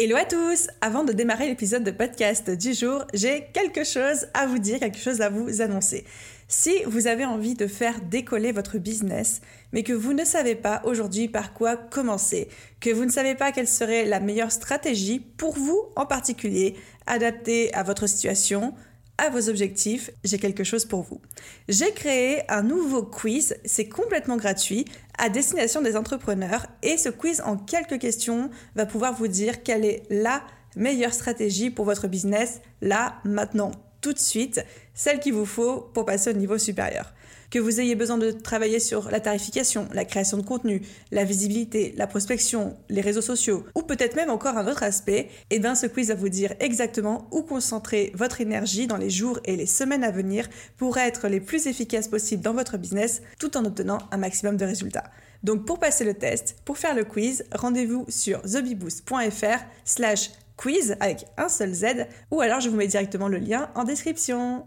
Hello à tous Avant de démarrer l'épisode de podcast du jour, j'ai quelque chose à vous dire, quelque chose à vous annoncer. Si vous avez envie de faire décoller votre business, mais que vous ne savez pas aujourd'hui par quoi commencer, que vous ne savez pas quelle serait la meilleure stratégie pour vous en particulier, adaptée à votre situation, à vos objectifs, j'ai quelque chose pour vous. J'ai créé un nouveau quiz, c'est complètement gratuit, à destination des entrepreneurs et ce quiz en quelques questions va pouvoir vous dire quelle est la meilleure stratégie pour votre business là, maintenant, tout de suite, celle qu'il vous faut pour passer au niveau supérieur que vous ayez besoin de travailler sur la tarification, la création de contenu, la visibilité, la prospection, les réseaux sociaux, ou peut-être même encore un autre aspect, et eh bien ce quiz va vous dire exactement où concentrer votre énergie dans les jours et les semaines à venir pour être les plus efficaces possibles dans votre business tout en obtenant un maximum de résultats. Donc pour passer le test, pour faire le quiz, rendez-vous sur thebiboost.fr slash quiz avec un seul Z ou alors je vous mets directement le lien en description.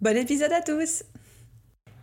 Bon épisode à tous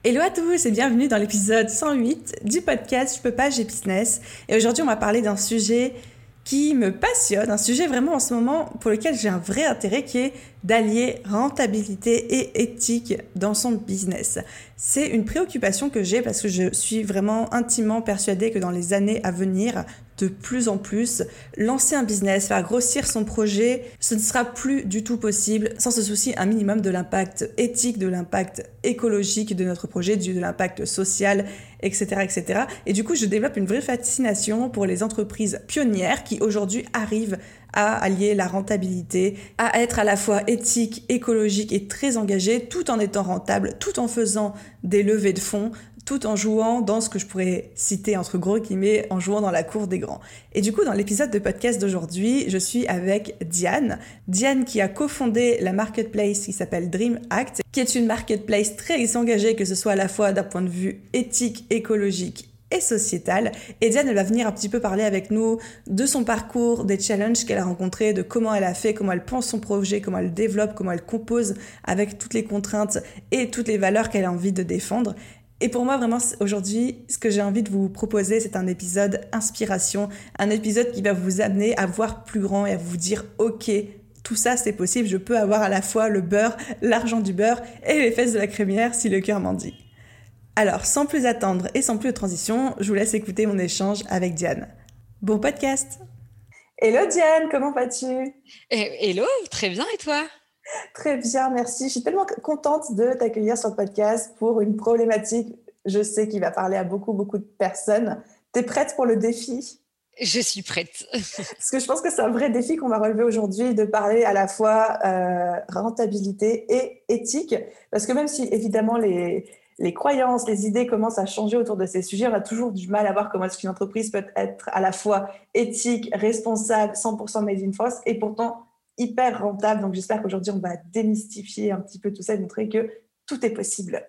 Hello à tous et bienvenue dans l'épisode 108 du podcast Je peux pas, j'ai business. Et aujourd'hui, on va parler d'un sujet qui me passionne, un sujet vraiment en ce moment pour lequel j'ai un vrai intérêt qui est d'allier rentabilité et éthique dans son business. C'est une préoccupation que j'ai parce que je suis vraiment intimement persuadée que dans les années à venir, de plus en plus, lancer un business, faire grossir son projet, ce ne sera plus du tout possible sans se soucier un minimum de l'impact éthique, de l'impact écologique de notre projet, de l'impact social, etc., etc. Et du coup, je développe une vraie fascination pour les entreprises pionnières qui aujourd'hui arrivent à allier la rentabilité, à être à la fois éthique, écologique et très engagé, tout en étant rentable, tout en faisant des levées de fonds, tout en jouant dans ce que je pourrais citer entre gros guillemets, en jouant dans la cour des grands. Et du coup, dans l'épisode de podcast d'aujourd'hui, je suis avec Diane. Diane qui a cofondé la marketplace qui s'appelle Dream Act, qui est une marketplace très engagée, que ce soit à la fois d'un point de vue éthique, écologique et sociétale. Et Diane, elle va venir un petit peu parler avec nous de son parcours, des challenges qu'elle a rencontrés, de comment elle a fait, comment elle pense son projet, comment elle développe, comment elle compose avec toutes les contraintes et toutes les valeurs qu'elle a envie de défendre. Et pour moi, vraiment, aujourd'hui, ce que j'ai envie de vous proposer, c'est un épisode inspiration, un épisode qui va vous amener à voir plus grand et à vous dire, OK, tout ça, c'est possible, je peux avoir à la fois le beurre, l'argent du beurre et les fesses de la crémière si le cœur m'en dit. Alors, sans plus attendre et sans plus de transition, je vous laisse écouter mon échange avec Diane. Bon podcast Hello Diane, comment vas-tu? Eh, Hello, très bien et toi? Très bien, merci. Je suis tellement contente de t'accueillir sur le podcast pour une problématique, je sais, qui va parler à beaucoup, beaucoup de personnes. Tu es prête pour le défi? Je suis prête. Parce que je pense que c'est un vrai défi qu'on va relever aujourd'hui, de parler à la fois euh, rentabilité et éthique. Parce que même si, évidemment, les, les croyances, les idées commencent à changer autour de ces sujets, on a toujours du mal à voir comment est-ce qu'une entreprise peut être à la fois éthique, responsable, 100% made in France, et pourtant hyper rentable. Donc j'espère qu'aujourd'hui, on va démystifier un petit peu tout ça et montrer que tout est possible.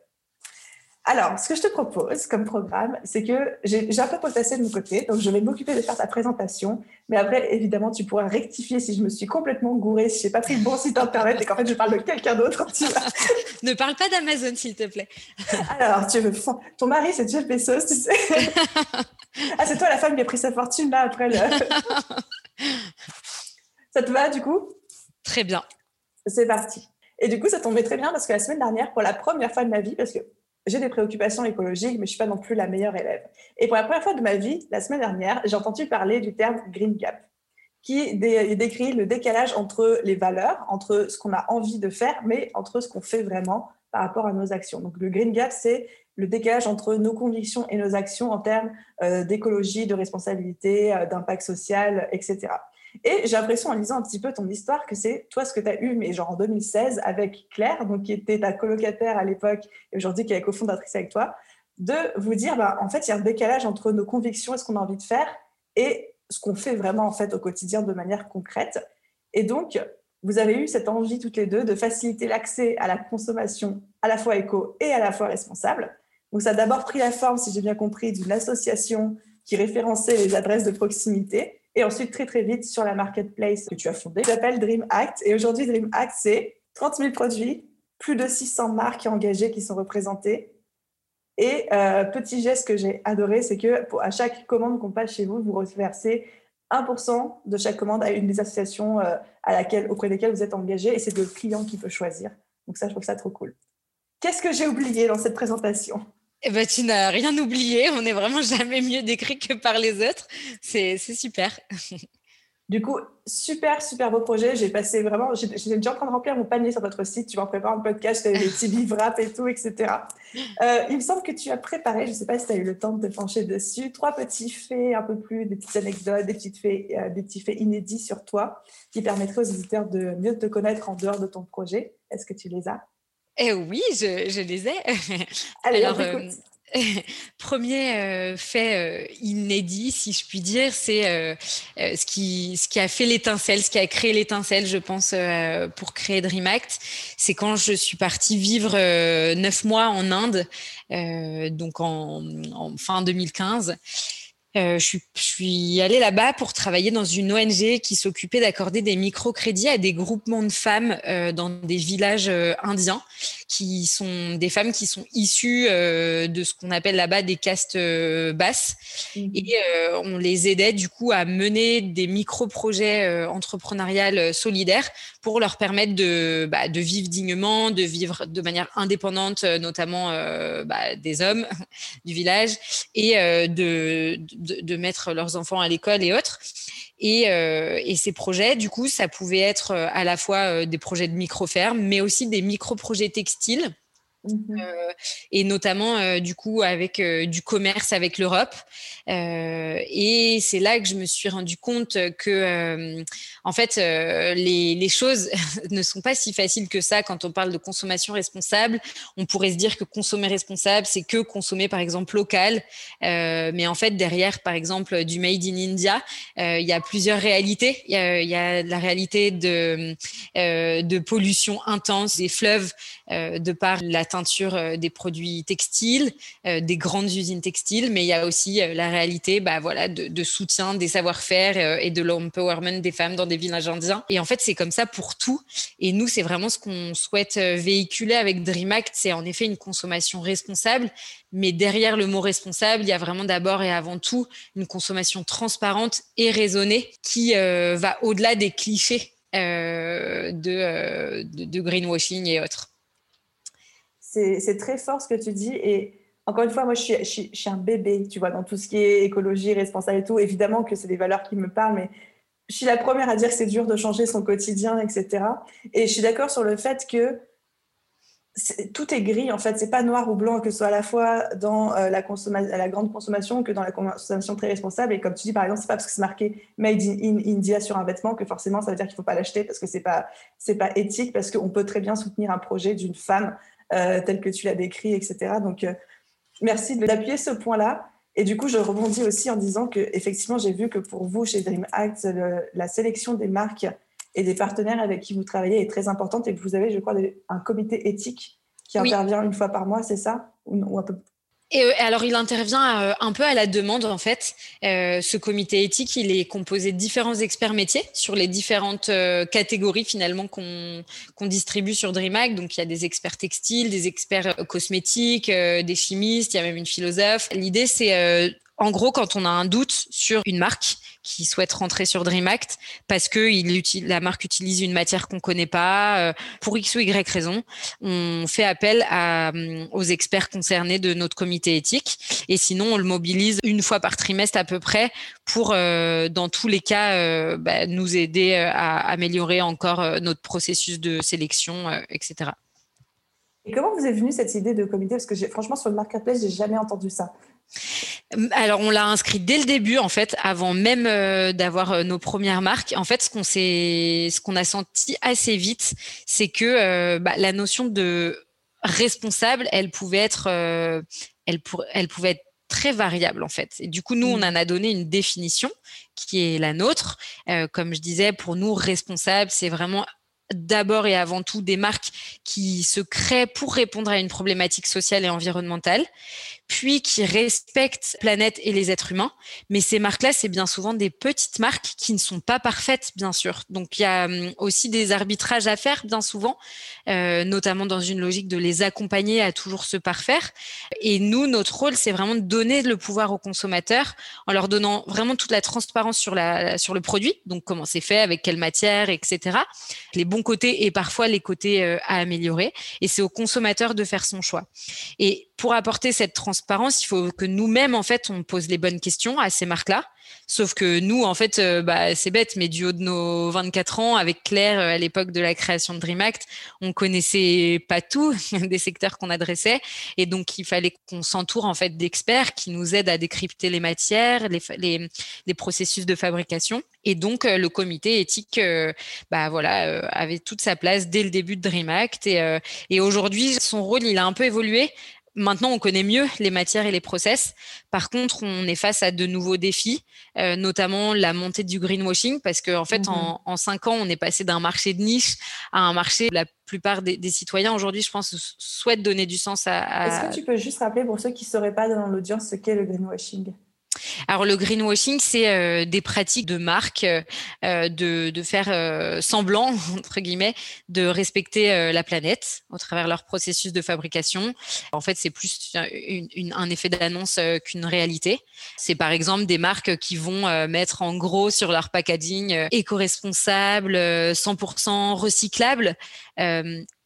Alors, ce que je te propose comme programme, c'est que j'ai un peu potassé de mon côté, donc je vais m'occuper de faire ta présentation. Mais après, évidemment, tu pourras rectifier si je me suis complètement gourée, si je n'ai pas pris le bon site internet et qu'en fait, je parle de quelqu'un d'autre. ne parle pas d'Amazon, s'il te plaît. Alors, tu veux, ton mari, c'est Jeff Bezos, tu sais. ah, c'est toi la femme qui a pris sa fortune là après le. ça te va du coup? Très bien. C'est parti. Et du coup, ça tombait très bien parce que la semaine dernière, pour la première fois de ma vie, parce que j'ai des préoccupations écologiques, mais je ne suis pas non plus la meilleure élève. Et pour la première fois de ma vie, la semaine dernière, j'ai entendu parler du terme Green Gap, qui décrit le décalage entre les valeurs, entre ce qu'on a envie de faire, mais entre ce qu'on fait vraiment par rapport à nos actions. Donc le Green Gap, c'est le décalage entre nos convictions et nos actions en termes euh, d'écologie, de responsabilité, euh, d'impact social, etc. Et j'ai l'impression en lisant un petit peu ton histoire que c'est toi ce que tu as eu, mais genre en 2016 avec Claire, donc qui était ta colocataire à l'époque et aujourd'hui qui est cofondatrice avec toi, de vous dire, bah, en fait, il y a un décalage entre nos convictions et ce qu'on a envie de faire et ce qu'on fait vraiment en fait au quotidien de manière concrète. Et donc, vous avez eu cette envie toutes les deux de faciliter l'accès à la consommation à la fois éco et à la fois responsable. Donc, ça a d'abord pris la forme, si j'ai bien compris, d'une association qui référençait les adresses de proximité. Et ensuite, très, très vite, sur la marketplace que tu as fondée, qui s'appelle Dream Act. Et aujourd'hui, Dream Act, c'est 30 000 produits, plus de 600 marques engagées qui sont représentées. Et euh, petit geste que j'ai adoré, c'est que à chaque commande qu'on passe chez vous, vous reversez 1% de chaque commande à une des associations euh, à laquelle, auprès desquelles vous êtes engagé. Et c'est le client qui peut choisir. Donc ça, je trouve ça trop cool. Qu'est-ce que j'ai oublié dans cette présentation? Eh ben, tu n'as rien oublié. On n'est vraiment jamais mieux décrit que par les autres. C'est super. Du coup, super, super beau projet. J'ai passé vraiment, j'étais déjà en train de remplir mon panier sur votre site. Tu vas en préparer un podcast, des petits livres rap et tout, etc. Euh, il me semble que tu as préparé, je ne sais pas si tu as eu le temps de te pencher dessus, trois petits faits, un peu plus, des petites anecdotes, des, faits, euh, des petits faits inédits sur toi qui permettraient aux éditeurs de mieux te connaître en dehors de ton projet. Est-ce que tu les as? Eh oui, je, les ai. Allez, Alors, euh, premier euh, fait euh, inédit, si je puis dire, c'est ce, qui, ce qui a fait l'étincelle, ce qui a créé l'étincelle, je pense, pour créer Dream Act. C'est quand je suis partie vivre neuf mois en Inde, donc en, en fin 2015. Euh, je, suis, allée là-bas pour travailler dans une ONG qui s'occupait d'accorder des microcrédits à des groupements de femmes euh, dans des villages euh, indiens, qui sont des femmes qui sont issues de ce qu'on appelle là-bas des castes basses. Mmh. Et on les aidait du coup à mener des micro-projets entrepreneuriales solidaires pour leur permettre de, bah, de vivre dignement, de vivre de manière indépendante, notamment bah, des hommes du village, et de de, mettre leurs enfants à l'école et autres. Et, euh, ces projets, du coup, ça pouvait être euh, à la fois euh, des projets de micro-ferme, mais aussi des micro-projets textiles Mmh euh, et notamment euh, du coup avec euh, du commerce avec l'Europe. et c'est là que je me suis rendu compte que en fait les, les, choses ne sont pas si faciles que ça quand on parle de consommation responsable. On pourrait se dire que consommer responsable, c'est que consommer par exemple local, mais en fait derrière par exemple du made in India, il y a plusieurs réalités. Il y y a la réalité de de pollution intense des fleuves de par la euh, des produits textiles, euh, des grandes usines textiles, mais il y a aussi euh, la réalité bah, voilà, de, soutien des savoir-faire et de l'empowerment des femmes dans des villages indiens. Et en fait, c'est comme ça pour tout. Et nous, c'est vraiment ce qu'on souhaite véhiculer avec Dream Act, c'est en effet une consommation responsable, mais derrière le mot responsable, il y a vraiment d'abord et avant tout une consommation transparente et raisonnée qui va au-delà des clichés de, greenwashing et autres c'est très fort ce que tu dis. Et encore une fois, moi, je suis, un bébé, tu vois, dans tout ce qui est écologie, responsable et tout. Évidemment que c'est des valeurs qui me parlent, mais je suis la première à dire que c'est dur de changer son quotidien, etc. Et je suis d'accord sur le fait que tout est gris, en fait. C'est pas noir ou blanc, que ce soit à la fois dans euh, la, grande consommation que dans la consommation très responsable. Et comme tu dis, par exemple, c'est pas parce que c'est marqué Made in, India sur un vêtement que forcément ça veut dire qu'il faut pas l'acheter parce que c'est pas, pas éthique, parce qu'on peut très bien soutenir un projet d'une femme euh, tel que tu l'as décrit, etc. Donc, euh, merci d'appuyer ce point-là. Et du coup, je rebondis aussi en disant que effectivement, j'ai vu que pour vous, chez Dream Act, la sélection des marques et des partenaires avec qui vous travaillez est très importante et que vous avez, je crois, un comité éthique qui intervient une fois par mois, c'est ça? Ou, un peu et euh, alors, il intervient euh, un peu à la demande, en fait. Euh, ce comité éthique, il est composé de différents experts métiers sur les différentes catégories, finalement, qu'on distribue sur DreamHack. Donc, il y a des experts textiles, des experts cosmétiques, des chimistes, il y a même une philosophe. L'idée, c'est en gros, quand on a un doute sur une marque qui souhaite rentrer sur DreamAct parce que la marque utilise une matière qu'on connaît pas, euh, pour X ou Y raison, on fait appel euh, aux experts concernés de notre comité éthique. Et sinon, on le mobilise une fois par trimestre à peu près pour, euh, dans tous les cas, bah, nous aider à améliorer encore notre processus de sélection, etc. Et comment vous est venue cette idée de comité? Parce que franchement, sur le marketplace, j'ai jamais entendu ça. Alors, on l'a inscrit dès le début, en fait, avant même euh, d'avoir euh, nos premières marques. En fait, ce qu'on ce qu'on a senti assez vite, c'est que euh, bah, la notion de responsable, elle pouvait être, elle, pour, elle pouvait être très variable en fait. Et du coup, nous, on mmh. en a donné une définition qui est la nôtre. comme je disais, pour nous, responsable, c'est vraiment d'abord et avant tout des marques qui se créent pour répondre à une problématique sociale et environnementale, puis qui respectent la planète et les êtres humains. Mais ces marques-là, c'est bien souvent des petites marques qui ne sont pas parfaites, bien sûr. Donc il y a hum, aussi des arbitrages à faire, bien souvent, euh, notamment dans une logique de les accompagner à toujours se parfaire. Et nous, notre rôle, c'est vraiment de donner le pouvoir aux consommateurs en leur donnant vraiment toute la transparence sur, la, sur le produit, donc comment c'est fait, avec quelle matière, etc. Les bons côtés et parfois les côtés euh, à améliorer. Et c'est au consommateur de faire son choix. Et pour apporter cette transparence, il faut que nous-mêmes, en fait, on pose les bonnes questions à ces marques-là. Sauf que nous, en fait, euh, bah, c'est bête, mais du haut de nos 24 ans, avec Claire, euh, à l'époque de la création de Dream Act, on connaissait pas tout des secteurs qu'on adressait. Et donc, il fallait qu'on s'entoure, en fait, d'experts qui nous aident à décrypter les matières, les, les, processus de fabrication. Et donc, euh, le comité éthique, bah, voilà, avait toute sa place dès le début de Dream Act. Et aujourd'hui, son rôle, il a un peu évolué Maintenant, on connaît mieux les matières et les process. Par contre, on est face à de nouveaux défis, euh, notamment la montée du greenwashing, parce qu'en en fait, mmh en, cinq ans, on est passé d'un marché de niche à un marché. La plupart des, citoyens aujourd'hui, je pense, souhaitent donner du sens à. à... Est-ce que tu peux juste rappeler pour ceux qui ne sauraient pas dans l'audience ce qu'est le greenwashing? Alors le greenwashing, c'est euh, des pratiques de marque euh, de, faire euh, semblant entre guillemets de respecter la planète au travers leur processus de fabrication. En fait, c'est plus un effet d'annonce qu'une réalité. C'est par exemple des marques qui vont mettre en gros sur leur packaging éco-responsable, 100% recyclable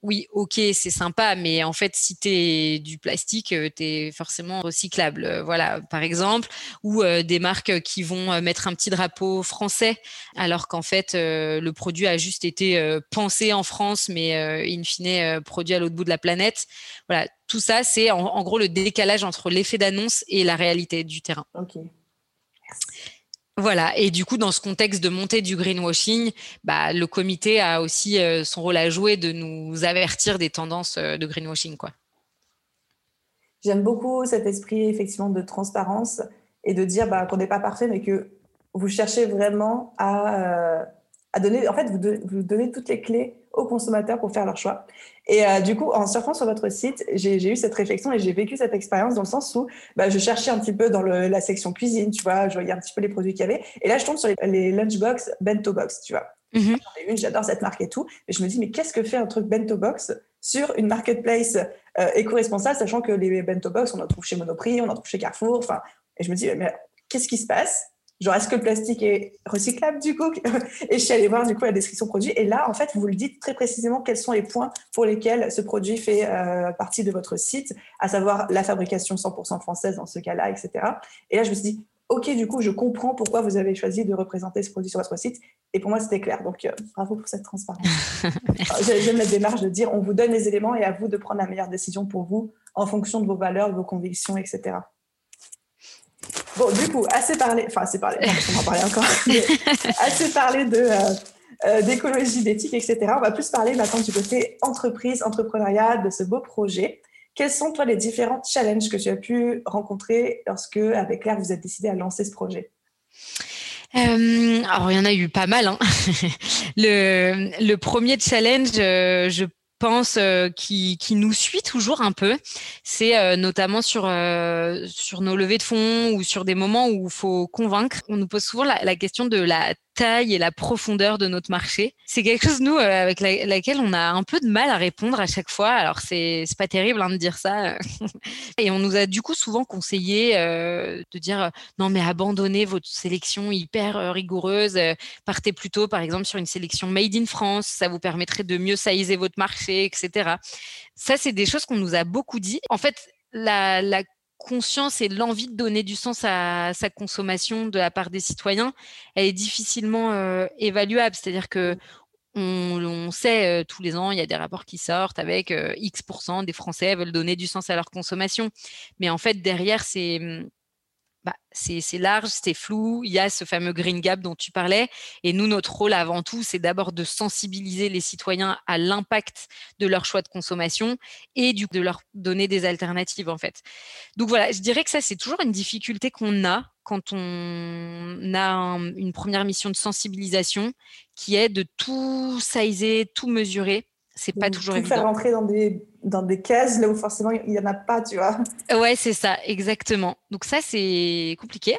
oui, ok, c'est sympa, mais en fait, si tu es du plastique, euh, tu es forcément recyclable. Euh, voilà, par exemple, ou euh, des marques qui vont mettre un petit drapeau français, alors qu'en fait, le produit a juste été pensé en France, mais in fine produit à l'autre bout de la planète. Voilà, tout ça, c'est en, gros le décalage entre l'effet d'annonce et la réalité du terrain. Ok. Voilà, et du coup, dans ce contexte de montée du greenwashing, bah, le comité a aussi euh, son rôle à jouer de nous avertir des tendances euh, de greenwashing. J'aime beaucoup cet esprit effectivement de transparence et de dire bah, qu'on n'est pas parfait, mais que vous cherchez vraiment à, euh, donner, en fait, vous, vous donnez toutes les clés aux consommateurs pour faire leur choix. Et euh, du coup, en surfant sur votre site, j'ai eu cette réflexion et j'ai vécu cette expérience dans le sens où bah, je cherchais un petit peu dans le, la section cuisine, tu vois, je voyais un petit peu les produits qu'il y avait. Et là, je tombe sur les, lunchbox bento box, tu vois. Mm une, j'adore cette marque et tout. Et je me dis, mais qu'est-ce que fait un truc bento box sur une marketplace euh, éco-responsable, sachant que les bento box, on en trouve chez Monoprix, on en trouve chez Carrefour. Enfin, et je me dis, mais qu'est-ce qui se passe? Genre est-ce que le plastique est recyclable du coup? Et je suis allée voir du coup la description produit et là en fait vous le dites très précisément quels sont les points pour lesquels ce produit fait euh, partie de votre site, à savoir la fabrication 100% française dans ce cas-là, etc. Et là je me suis dit ok du coup je comprends pourquoi vous avez choisi de représenter ce produit sur votre site et pour moi c'était clair donc euh, bravo pour cette transparence. J'aime la démarche de dire on vous donne les éléments et à vous de prendre la meilleure décision pour vous en fonction de vos valeurs, de vos convictions, etc. Bon, du coup, assez parlé, enfin, assez parlé, on va en parler encore, assez parlé de, euh, euh, d'écologie, d'éthique, etc. On va plus parler maintenant du côté entreprise, entrepreneuriat, de ce beau projet. Quels sont, toi, les différents challenges que tu as pu rencontrer lorsque, avec Claire, vous êtes décidé à lancer ce projet? Euh, alors, il y en a eu pas mal. Hein. le, le, premier challenge, je pense, euh, qui, qui, nous suit toujours un peu, c'est euh, notamment sur, euh, sur nos levées de fonds ou sur des moments où il faut convaincre. On nous pose souvent la, la question de la taille et la profondeur de notre marché. C'est quelque chose, nous, euh, avec laquelle on a un peu de mal à répondre à chaque fois. Alors, c'est pas terrible hein, de dire ça. et on nous a du coup souvent conseillé euh, de dire non, mais abandonnez votre sélection hyper euh, rigoureuse. partez plutôt, par exemple, sur une sélection made in France. Ça vous permettrait de mieux saisir votre marché, etc. Ça, c'est des choses qu'on nous a beaucoup dit. En fait, la conscience et l'envie de donner du sens à sa consommation de la part des citoyens, elle est difficilement euh, évaluable. C'est-à-dire que on, sait euh, tous les ans, il y a des rapports qui sortent avec euh, X% des Français veulent donner du sens à leur consommation. Mais en fait, derrière, c'est hum, bah, c'est large, c'est flou. Il y a ce fameux green gap dont tu parlais. Et nous, notre rôle avant tout, c'est d'abord de sensibiliser les citoyens à l'impact de leur choix de consommation et du, de leur donner des alternatives, en fait. Donc voilà, je dirais que ça, c'est toujours une difficulté qu'on a quand on a une première mission de sensibilisation qui est de tout sizer, tout mesurer. C'est pas toujours tout faire rentrer dans des, dans des cases là où forcément il n'y en a pas, tu vois. Ouais, c'est ça, exactement. Donc ça, c'est compliqué.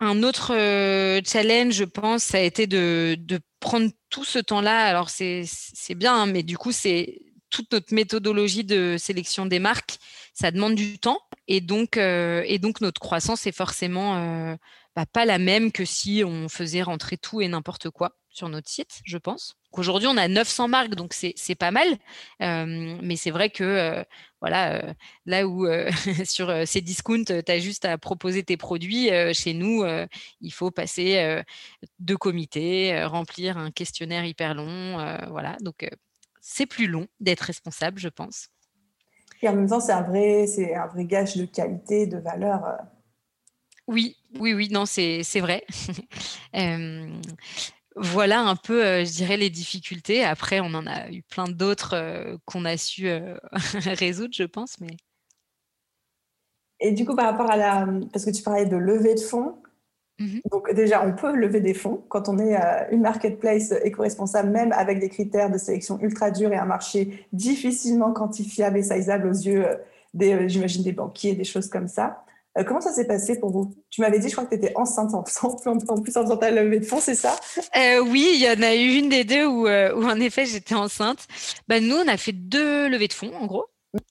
Un autre euh, challenge, je pense, ça a été de, de prendre tout ce temps-là. Alors, c'est bien, hein, mais du coup, c'est toute notre méthodologie de sélection des marques, ça demande du temps. Et donc, euh, et donc notre croissance est forcément euh, bah, pas la même que si on faisait rentrer tout et n'importe quoi sur notre site, je pense. Aujourd'hui, on a 900 marques, donc c'est pas mal. Euh, mais c'est vrai que voilà, là où sur ces discounts, tu as juste à proposer tes produits, chez nous, il faut passer deux comités, remplir un questionnaire hyper long. voilà, donc c'est plus long d'être responsable, je pense. Et en même temps, c'est un vrai, c'est un vrai gage de qualité, de valeur. Euh. Oui, oui, oui, non, c'est vrai. voilà un peu, euh, je dirais, les difficultés. Après, on en a eu plein d'autres euh, qu'on a su résoudre, je pense. Mais... Et du coup, par rapport à la... Parce que tu parlais de levée de fonds, Mhm. Donc déjà, on peut lever des fonds quand on est euh, une marketplace éco-responsable, même avec des critères de sélection ultra durs et un marché difficilement quantifiable et sizeable aux yeux euh, des, euh, j'imagine, des banquiers, des choses comme ça. Comment ça s'est passé pour vous? Tu m'avais dit, je crois que tu étais enceinte en, en, plus en faisant ta levée de fonds, c'est ça? Oui, il y en a eu une des deux où, où en effet j'étais enceinte. Bah, nous, on a fait deux levées de fonds, en gros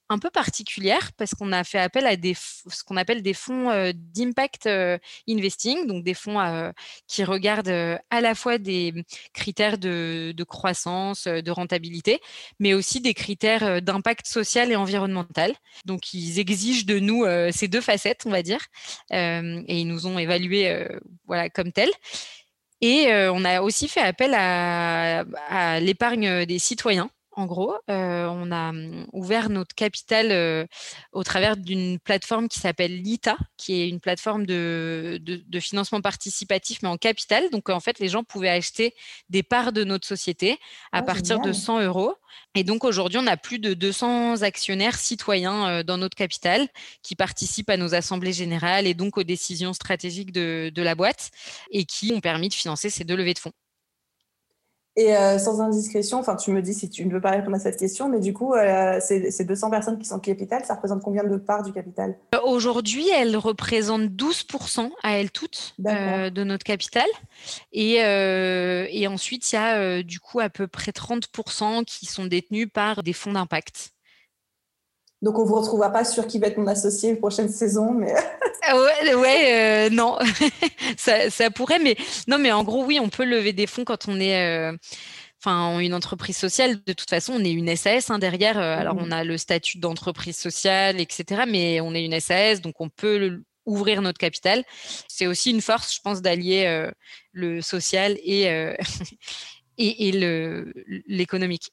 un peu particulière parce qu'on a fait appel à ce qu'on appelle des fonds d'impact investing, donc des fonds qui regardent à la fois des critères de, croissance, de rentabilité, mais aussi des critères d'impact social et environnemental. Donc ils exigent de nous ces deux facettes, on va dire, et ils nous ont évalués voilà, comme tels. Et on a aussi fait appel à l'épargne des citoyens en gros, euh, on a mmh, ouvert notre capital euh, au travers d'une plateforme qui s'appelle Lita, qui est une plateforme de, financement participatif, mais en capital. Donc, en fait, les gens pouvaient acheter des parts de notre société à ah, partir de 100 euros. Et donc, aujourd'hui, on a plus de 200 actionnaires citoyens euh, dans notre capital qui participent à nos assemblées générales et donc aux décisions stratégiques de la boîte et qui ont permis de financer ces deux levées de fonds. Et euh, sans indiscrétion, enfin, tu me dis si tu ne veux pas répondre à cette question, mais du coup, euh, ces, 200 personnes qui sont capital, ça représente combien de parts du capital? Euh, Aujourd'hui, elles représentent 12% à elles toutes de notre capital. Et, et ensuite, il y a du coup à peu près 30% qui sont détenus par des fonds d'impact. Donc, on ne vous retrouvera pas sur qui va être mon associé prochaine saison, mais. Ah ouais, euh, non, ça, pourrait, mais non, mais en gros, oui, on peut lever des fonds quand on est. Euh, enfin, une entreprise sociale, de toute façon, on est une SAS hein, derrière. Euh, alors, on mmh. a le statut d'entreprise sociale, etc. Mais on est une SAS, donc on peut ouvrir notre capital. C'est aussi une force, je pense, d'allier le social et, et, et l'économique.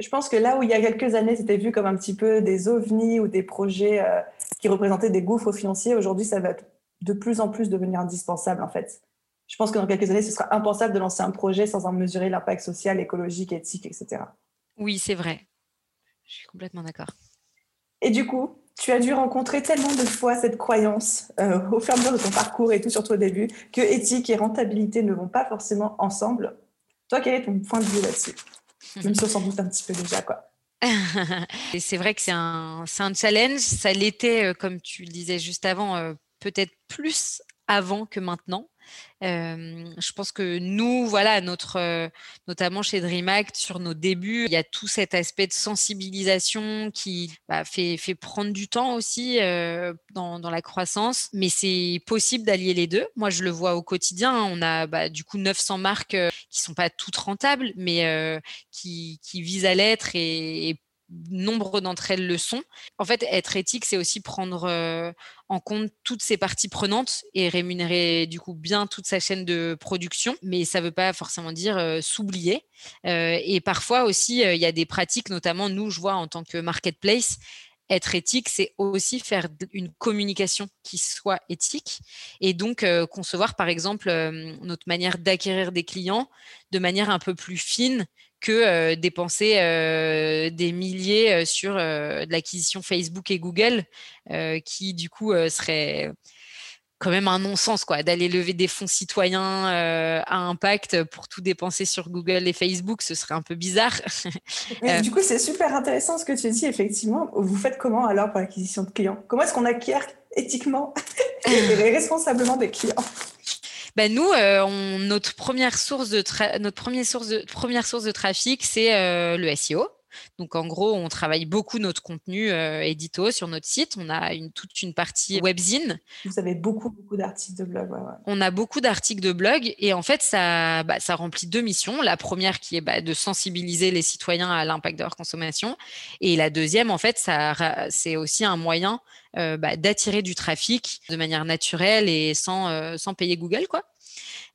Je pense que là où il y a quelques années, c'était vu comme un petit peu des ovnis ou des projets euh, qui représentaient des gouffres financiers, aujourd'hui, ça va de plus en plus devenir indispensable, en fait. Je pense que dans quelques années, ce sera impensable de lancer un projet sans en mesurer l'impact social, écologique, éthique, etc. Oui, c'est vrai. Je suis complètement d'accord. Et du coup, tu as dû rencontrer tellement de fois cette croyance euh, au fur et à mesure de ton parcours et tout, surtout au début, que éthique et rentabilité ne vont pas forcément ensemble. Toi, quel est ton point de vue là-dessus? Je me sens doute un petit peu déjà, quoi. c'est vrai que c'est un, un, challenge. Ça l'était, euh, comme tu le disais juste avant, euh, peut-être plus avant que maintenant je pense que nous, voilà, notre, notamment chez DreamAct, sur nos débuts, il y a tout cet aspect de sensibilisation qui bah, fait, prendre du temps aussi dans, la croissance, mais c'est possible d'allier les deux. Moi, je le vois au quotidien. On a bah, du coup 900 marques qui sont pas toutes rentables, mais qui, visent à l'être et, et nombre d'entre elles le sont. En fait, être éthique, c'est aussi prendre en compte toutes ces parties prenantes et rémunérer du coup bien toute sa chaîne de production, mais ça ne veut pas forcément dire euh, s'oublier. Euh, et parfois aussi, il y a des pratiques, notamment nous, je vois en tant que marketplace, être éthique, c'est aussi faire une communication qui soit éthique et donc concevoir, par exemple, notre manière d'acquérir des clients de manière un peu plus fine que euh, dépenser euh, des milliers euh, sur l'acquisition Facebook et Google, qui du coup serait quand même un non-sens quoi d'aller lever des fonds citoyens à impact pour tout dépenser sur Google et Facebook. Ce serait un peu bizarre. Euh, du coup c'est super intéressant ce que tu dis effectivement. Vous faites comment alors pour l'acquisition de clients? Comment est-ce qu'on acquiert éthiquement et responsablement des clients? Ben nous, on, notre première source de notre première source de première source de trafic, c'est le SEO. Donc en gros, on travaille beaucoup notre contenu euh, édito sur notre site. On a une, toute une partie webzine. Vous avez beaucoup, beaucoup d'articles de blog. On a beaucoup d'articles de blog et en fait, ça, bah, ça remplit deux missions. La première qui est bah, de sensibiliser les citoyens à l'impact de leur consommation. Et la deuxième, en fait, c'est aussi un moyen euh, bah, d'attirer du trafic de manière naturelle et sans, euh, sans payer Google, quoi.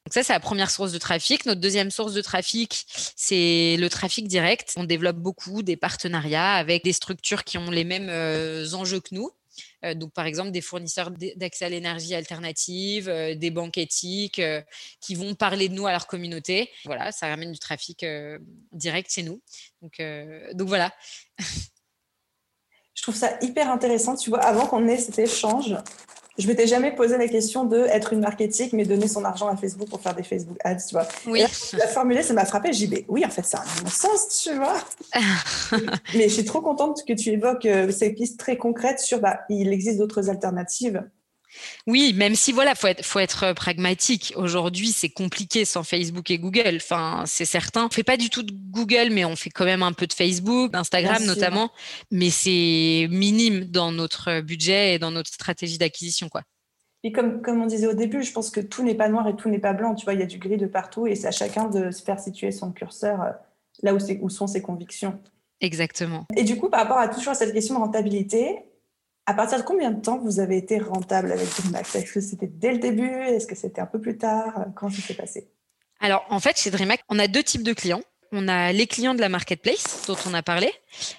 Donc ça, c'est la première source de trafic. Notre deuxième source de trafic, c'est le trafic direct. On développe beaucoup des partenariats avec des structures qui ont les mêmes euh, enjeux que nous. Euh, donc, par exemple, des fournisseurs d'accès à l'énergie alternative, euh, des banques éthiques qui vont parler de nous à leur communauté. Voilà, ça ramène du trafic direct chez nous. Donc, donc voilà. Je trouve ça hyper intéressant. Tu vois, avant qu'on ait cet échange, je m'étais jamais posé la question de être une marketing, mais donner son argent à Facebook pour faire des Facebook ads, tu vois. Oui. la formulée, ça m'a frappé. J'ai dit, oui, en fait, ça a un bon sens, tu vois. mais je suis trop contente que tu évoques euh, ces pistes très concrètes sur, bah, il existe d'autres alternatives. Oui, même si voilà, faut être, faut être pragmatique. Aujourd'hui, c'est compliqué sans Facebook et Google. Enfin, c'est certain. On fait pas du tout de Google, mais on fait quand même un peu de Facebook, d'Instagram notamment. Mais c'est minime dans notre budget et dans notre stratégie d'acquisition, quoi. Et comme, comme on disait au début, je pense que tout n'est pas noir et tout n'est pas blanc. Tu vois, il y a du gris de partout et c'est à chacun de se faire situer son curseur euh, là où, où sont ses convictions. Exactement. Et du coup, par rapport à toujours cette question de rentabilité, à partir de combien de temps vous avez été rentable avec DreamAct Est-ce que c'était dès le début? Est-ce que c'était un peu plus tard? Comment ça s'est passé? Alors, en fait, chez DreamAct, on a deux types de clients. On a les clients de la marketplace dont on a parlé.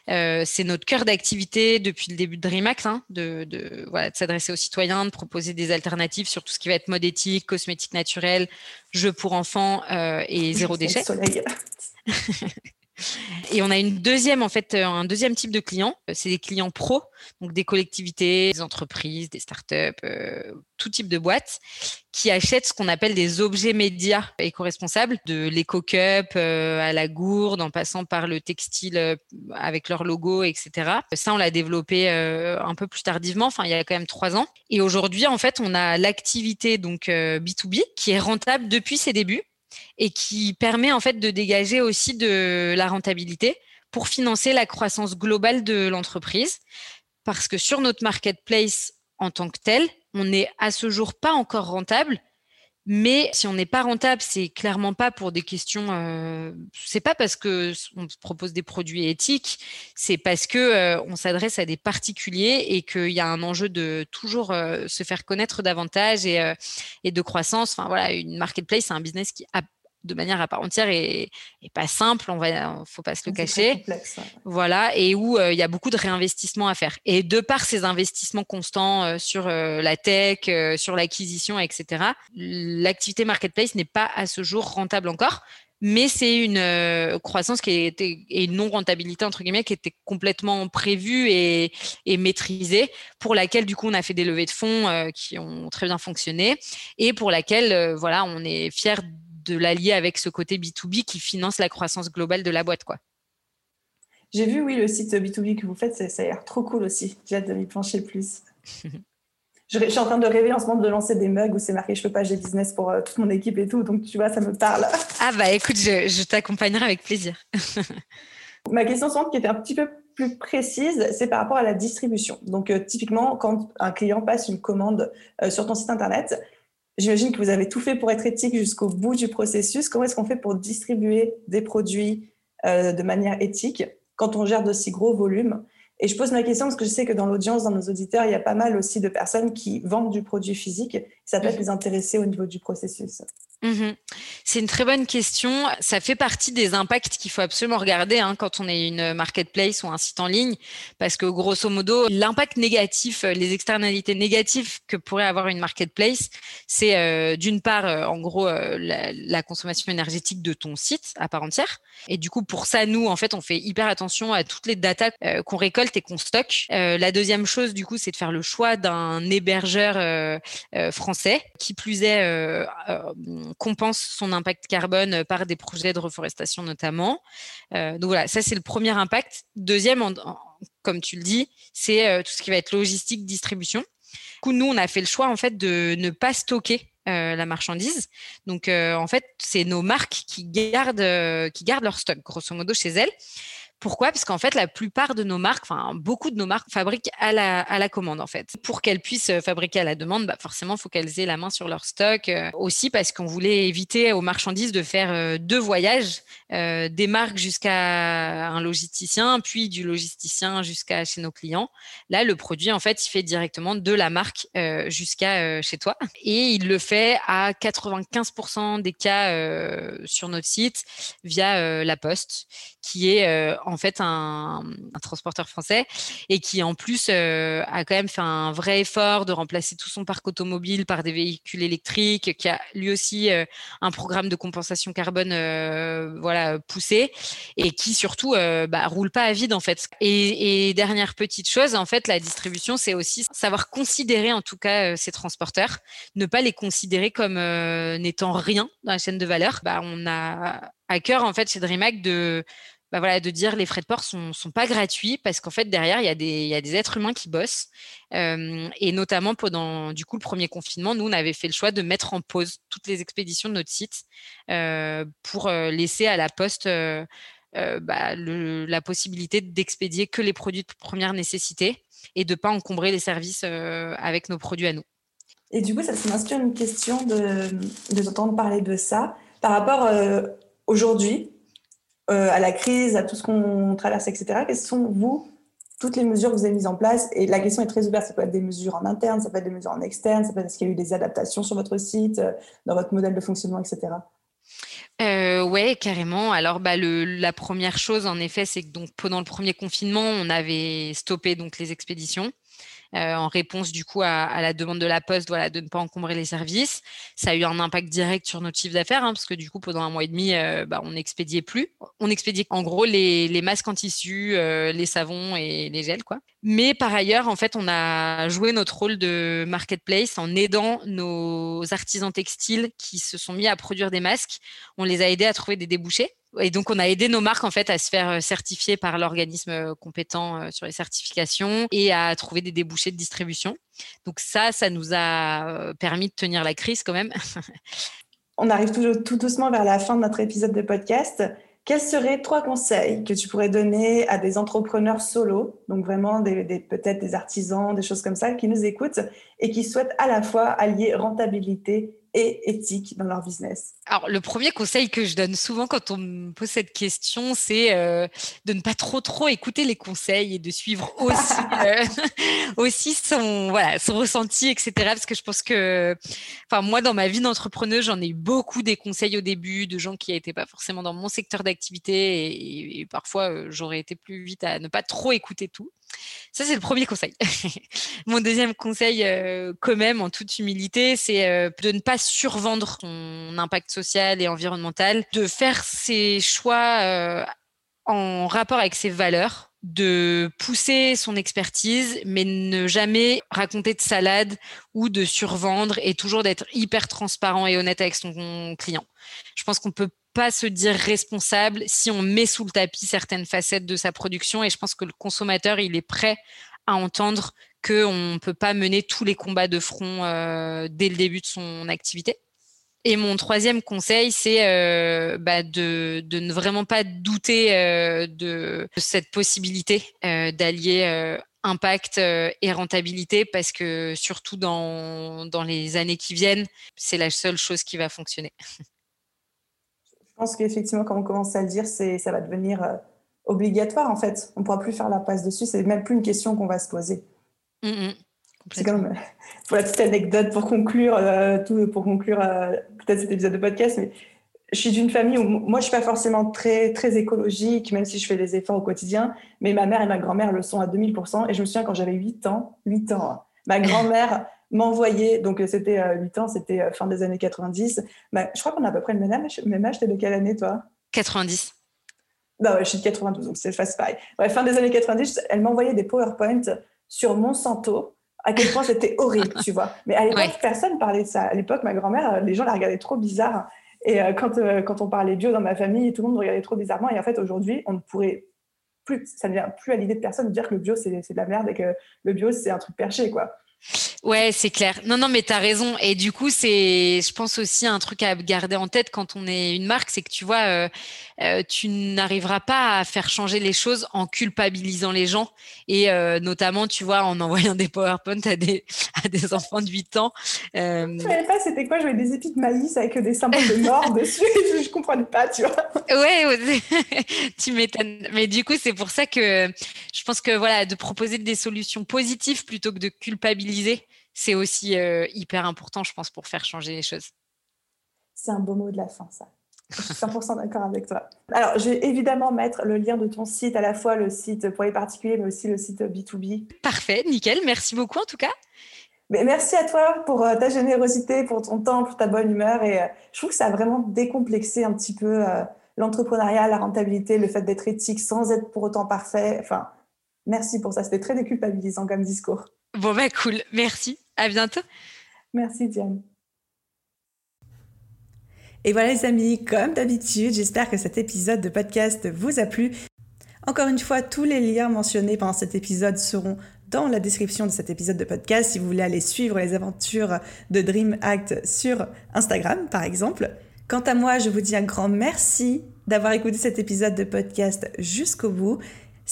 Euh, c'est notre cœur d'activité depuis le début de DreamAct, hein, de, de, voilà, de s'adresser aux citoyens, de proposer des alternatives sur tout ce qui va être mode éthique, cosmétique naturelle, jeux pour enfants euh, et zéro déchet. Et on a une deuxième, en fait, euh, un deuxième type de clients. Euh, c'est des clients pros, donc des collectivités, des entreprises, des startups, euh, tout type de boîtes qui achètent ce qu'on appelle des objets médias éco-responsables, de l'éco-cup à la gourde, en passant par le textile avec leur logo, etc. Ça, on l'a développé un peu plus tardivement, enfin, il y a quand même trois ans. Et aujourd'hui, en fait, on a l'activité donc B2B qui est rentable depuis ses débuts et qui permet en fait de dégager aussi de la rentabilité pour financer la croissance globale de l'entreprise. Parce que sur notre marketplace en tant que tel, on n'est à ce jour pas encore rentable. Mais si on n'est pas rentable, c'est clairement pas pour des questions. Euh, c'est pas parce que on propose des produits éthiques, c'est parce que euh, on s'adresse à des particuliers et qu'il y a un enjeu de toujours euh, se faire connaître davantage et, de croissance. Enfin voilà, une marketplace, c'est un business qui a de manière à part entière et, pas simple, on va, faut pas se le cacher. Voilà, et où euh, il y a beaucoup de réinvestissements à faire. Et de par ces investissements constants euh, sur euh, la tech, sur l'acquisition, etc., l'activité marketplace n'est pas à ce jour rentable encore. Mais c'est une croissance qui était et une non rentabilité entre guillemets qui était complètement prévue et, et, maîtrisée, pour laquelle du coup on a fait des levées de fonds qui ont très bien fonctionné et pour laquelle voilà on est fier de l'allier avec ce côté B2B qui finance la croissance globale de la boîte. quoi. J'ai vu, oui, le site B2B que vous faites, ça, a l'air trop cool aussi. J'ai hâte de m'y pencher plus. je, suis en train de rêver en ce moment de lancer des mugs où c'est marqué je peux pas, j'ai business pour euh, toute mon équipe et tout. Donc, tu vois, ça me parle. ah, bah écoute, je, t'accompagnerai avec plaisir. Ma question suivante, qui était un petit peu plus précise, c'est par rapport à la distribution. Donc, euh, typiquement, quand un client passe une commande euh, sur ton site internet, J'imagine que vous avez tout fait pour être éthique jusqu'au bout du processus. Comment est-ce qu'on fait pour distribuer des produits euh, de manière éthique quand on gère d'aussi gros volumes? Et je pose ma question parce que je sais que dans l'audience, dans nos auditeurs, il y a pas mal aussi de personnes qui vendent du produit physique. Ça peut être les intéresser au niveau du processus. Mmh c'est une très bonne question. Ça fait partie des impacts qu'il faut absolument regarder hein, quand on est une marketplace ou un site en ligne, parce que grosso modo, l'impact négatif, les externalités négatives que pourrait avoir une marketplace, c'est euh, d'une part, euh, en gros, euh, la, consommation énergétique de ton site à part entière. Et du coup, pour ça, nous, en fait, on fait hyper attention à toutes les datas qu'on récolte et qu'on stocke. la deuxième chose, du coup, c'est de faire le choix d'un hébergeur français, qui plus est compense son impact carbone par des projets de reforestation notamment. Euh, donc voilà, ça c'est le premier impact. Deuxième, comme tu le dis, c'est euh, tout ce qui va être logistique, distribution. Du coup, nous, on a fait le choix en fait de ne pas stocker euh, la marchandise. Donc, en fait, c'est nos marques qui gardent, qui gardent leur stock, grosso modo, chez elles. Pourquoi? Parce qu'en fait, la plupart de nos marques, enfin beaucoup de nos marques fabriquent à la, commande en fait. Pour qu'elles puissent euh, fabriquer à la demande, bah, forcément, il faut qu'elles aient la main sur leur stock. Euh, aussi parce qu'on voulait éviter aux marchandises de faire euh, deux voyages, des marques jusqu'à un logisticien, puis du logisticien jusqu'à chez nos clients. Là, le produit, en fait, il fait directement de la marque jusqu'à chez toi. Et il le fait à 95% des cas sur notre site via la poste, qui est en fait un, transporteur français et qui en plus euh, a quand même fait un vrai effort de remplacer tout son parc automobile par des véhicules électriques, qui a lui aussi euh, un programme de compensation carbone euh, voilà poussé et qui surtout bah, roule pas à vide en fait. Et, dernière petite chose, en fait, la distribution, c'est aussi savoir considérer en tout cas ces transporteurs, ne pas les considérer comme n'étant rien dans la chaîne de valeur. Bah, on a à cœur en fait chez DreamHack de bah voilà, de dire les frais de port sont, sont pas gratuits parce qu'en fait derrière il y a des, êtres humains qui bossent euh, et notamment pendant du coup le premier confinement nous on avait fait le choix de mettre en pause toutes les expéditions de notre site euh, pour euh, laisser à la poste bah, la possibilité d'expédier que les produits de première nécessité et de pas encombrer les services avec nos produits à nous. Et du coup ça, m'inspire une question de, de t'entendre parler de ça par rapport aujourd'hui euh, à la crise, à tout ce qu'on traverse, etc. Quelles sont, vous, toutes les mesures que vous avez mises en place? Et la question est très ouverte. Ça peut être des mesures en interne, ça peut être des mesures en externe, ça peut être est-ce qu'il y a eu des adaptations sur votre site, euh, dans votre modèle de fonctionnement, etc. Euh, ouais, carrément. Alors, bah, la première chose, en effet, c'est que donc pendant le premier confinement, on avait stoppé donc les expéditions. Euh, en réponse du coup à, la demande de la Poste voilà, de ne pas encombrer les services. Ça a eu un impact direct sur notre chiffre d'affaires hein, parce que du coup pendant un mois et demi, euh, bah, on n'expédiait plus. On expédiait en gros les, les masques en tissu, euh, les savons et les gels. quoi. Mais par ailleurs, en fait, on a joué notre rôle de marketplace en aidant nos artisans textiles qui se sont mis à produire des masques. On les a aidés à trouver des débouchés. Et donc, on a aidé nos marques en fait à se faire euh, certifier par l'organisme euh, compétent euh, sur les certifications et à trouver des débouchés de distribution. Donc ça, ça nous a permis de tenir la crise quand même. on arrive tout, doucement vers la fin de notre épisode de podcast. Quels seraient trois conseils que tu pourrais donner à des entrepreneurs solo, donc vraiment peut-être des artisans, des choses comme ça, qui nous écoutent et qui souhaitent à la fois allier rentabilité et éthique dans leur business Alors, le premier conseil que je donne souvent quand on me pose cette question, c'est euh, de ne pas trop trop écouter les conseils et de suivre aussi euh, aussi son voilà son ressenti, etc. Parce que je pense que, enfin moi dans ma vie d'entrepreneuse, j'en ai eu beaucoup des conseils au début de gens qui n'étaient pas forcément dans mon secteur d'activité et, et, parfois euh, j'aurais été plus vite à ne pas trop écouter tout. Ça, c'est le premier conseil. Mon deuxième conseil, euh, quand même, en toute humilité, c'est euh, de ne pas survendre son impact social et environnemental, de faire ses choix euh, en rapport avec ses valeurs de pousser son expertise, mais ne jamais raconter de salade ou de survendre et toujours d'être hyper transparent et honnête avec son client. Je pense qu'on peut pas se dire responsable si on met sous le tapis certaines facettes de sa production. Et je pense que le consommateur, il est prêt à entendre qu'on ne peut pas mener tous les combats de front euh, dès le début de son activité. Et mon troisième conseil, c'est euh, bah de, de, ne vraiment pas douter euh, de, cette possibilité d'allier impact et rentabilité, parce que surtout dans, dans les années qui viennent, c'est la seule chose qui va fonctionner. Pense qu'effectivement, comme on commence à le dire, ça va devenir euh, obligatoire en fait. On ne pourra plus faire la passe dessus. C'est même plus une question qu'on va se poser. Mmh C'est comme pour la petite anecdote pour conclure tout pour conclure peut-être cet épisode de podcast, mais je suis d'une famille où moi je suis pas forcément très très écologique, même si je fais des efforts au quotidien, mais ma mère et ma grand-mère le sont à 2000%. Et je me souviens quand j'avais 8 ans, 8 ans, hein, ma grand-mère m'envoyait, donc c'était 8 ans, c'était fin des années 90. Bah, je crois qu'on a à peu près le même âge. Même âge, t'es de quelle année toi? 90. Non, je suis de 92, donc c'est pareil. Bref, fin des années 90, elle m'envoyait des PowerPoint sur Monsanto, à quel point c'était horrible, tu vois. Mais à l'époque, personne parlait de ça. À l'époque, ma grand-mère, les gens la regardaient trop bizarre. Et euh, quand, euh, quand on parlait bio dans ma famille, tout le monde regardait trop bizarrement. Et en fait, aujourd'hui, on ne pourrait plus, ça ne vient plus à l'idée de personne de dire que le bio, c'est de la merde et que le bio, c'est un truc perché, quoi. Ouais, c'est clair. Non, non, mais tu as raison. Et du coup, c'est, je pense aussi un truc à garder en tête quand on est une marque, c'est que tu vois, euh, euh, tu n'arriveras pas à faire changer les choses en culpabilisant les gens et euh, notamment, tu vois, en envoyant des PowerPoint à des, à des enfants de 8 ans. Je ne savais pas c'était quoi, j'avais des épis de maïs avec des symboles de mort dessus. je, ne comprenais pas, tu vois. Ouais, tu m'étonnes. Mais du coup, c'est pour ça que je pense que voilà, de proposer des solutions positives plutôt que de culpabiliser c'est aussi euh, hyper important, je pense, pour faire changer les choses. C'est un beau mot de la fin, ça. Je suis 100% d'accord avec toi. Alors, je vais évidemment mettre le lien de ton site, à la fois le site pour les particuliers, mais aussi le site B2B. Parfait, nickel. Merci beaucoup en tout cas. Mais merci à toi pour euh, ta générosité, pour ton temps, pour ta bonne humeur. Et euh, je trouve que ça a vraiment décomplexé un petit peu l'entrepreneuriat, la rentabilité, le fait d'être éthique sans être pour autant parfait. Enfin, merci pour ça. C'était très déculpabilisant comme discours. Bon, bah cool. Merci. À bientôt. Merci, Diane. Et voilà les amis, comme d'habitude, j'espère que cet épisode de podcast vous a plu. Encore une fois, tous les liens mentionnés pendant cet épisode seront dans la description de cet épisode de podcast si vous voulez aller suivre les aventures de Dream Act sur Instagram par exemple. Quant à moi, je vous dis un grand merci d'avoir écouté cet épisode de podcast jusqu'au bout.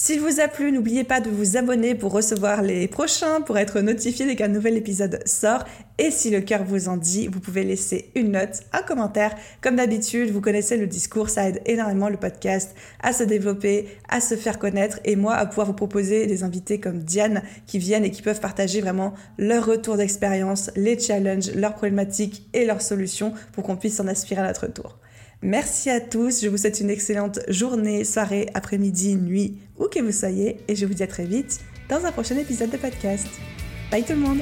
S'il vous a plu, n'oubliez pas de vous abonner pour recevoir les prochains, pour être notifié dès qu'un nouvel épisode sort. Et si le cœur vous en dit, vous pouvez laisser une note, un commentaire. Comme d'habitude, vous connaissez le discours, ça aide énormément le podcast à se développer, à se faire connaître et moi à pouvoir vous proposer des invités comme Diane qui viennent et qui peuvent partager vraiment leur retour d'expérience, les challenges, leurs problématiques et leurs solutions pour qu'on puisse s'en aspirer à notre tour. Merci à tous, je vous souhaite une excellente journée, soirée, après-midi, nuit, où que vous soyez, et je vous dis à très vite dans un prochain épisode de podcast. Bye tout le monde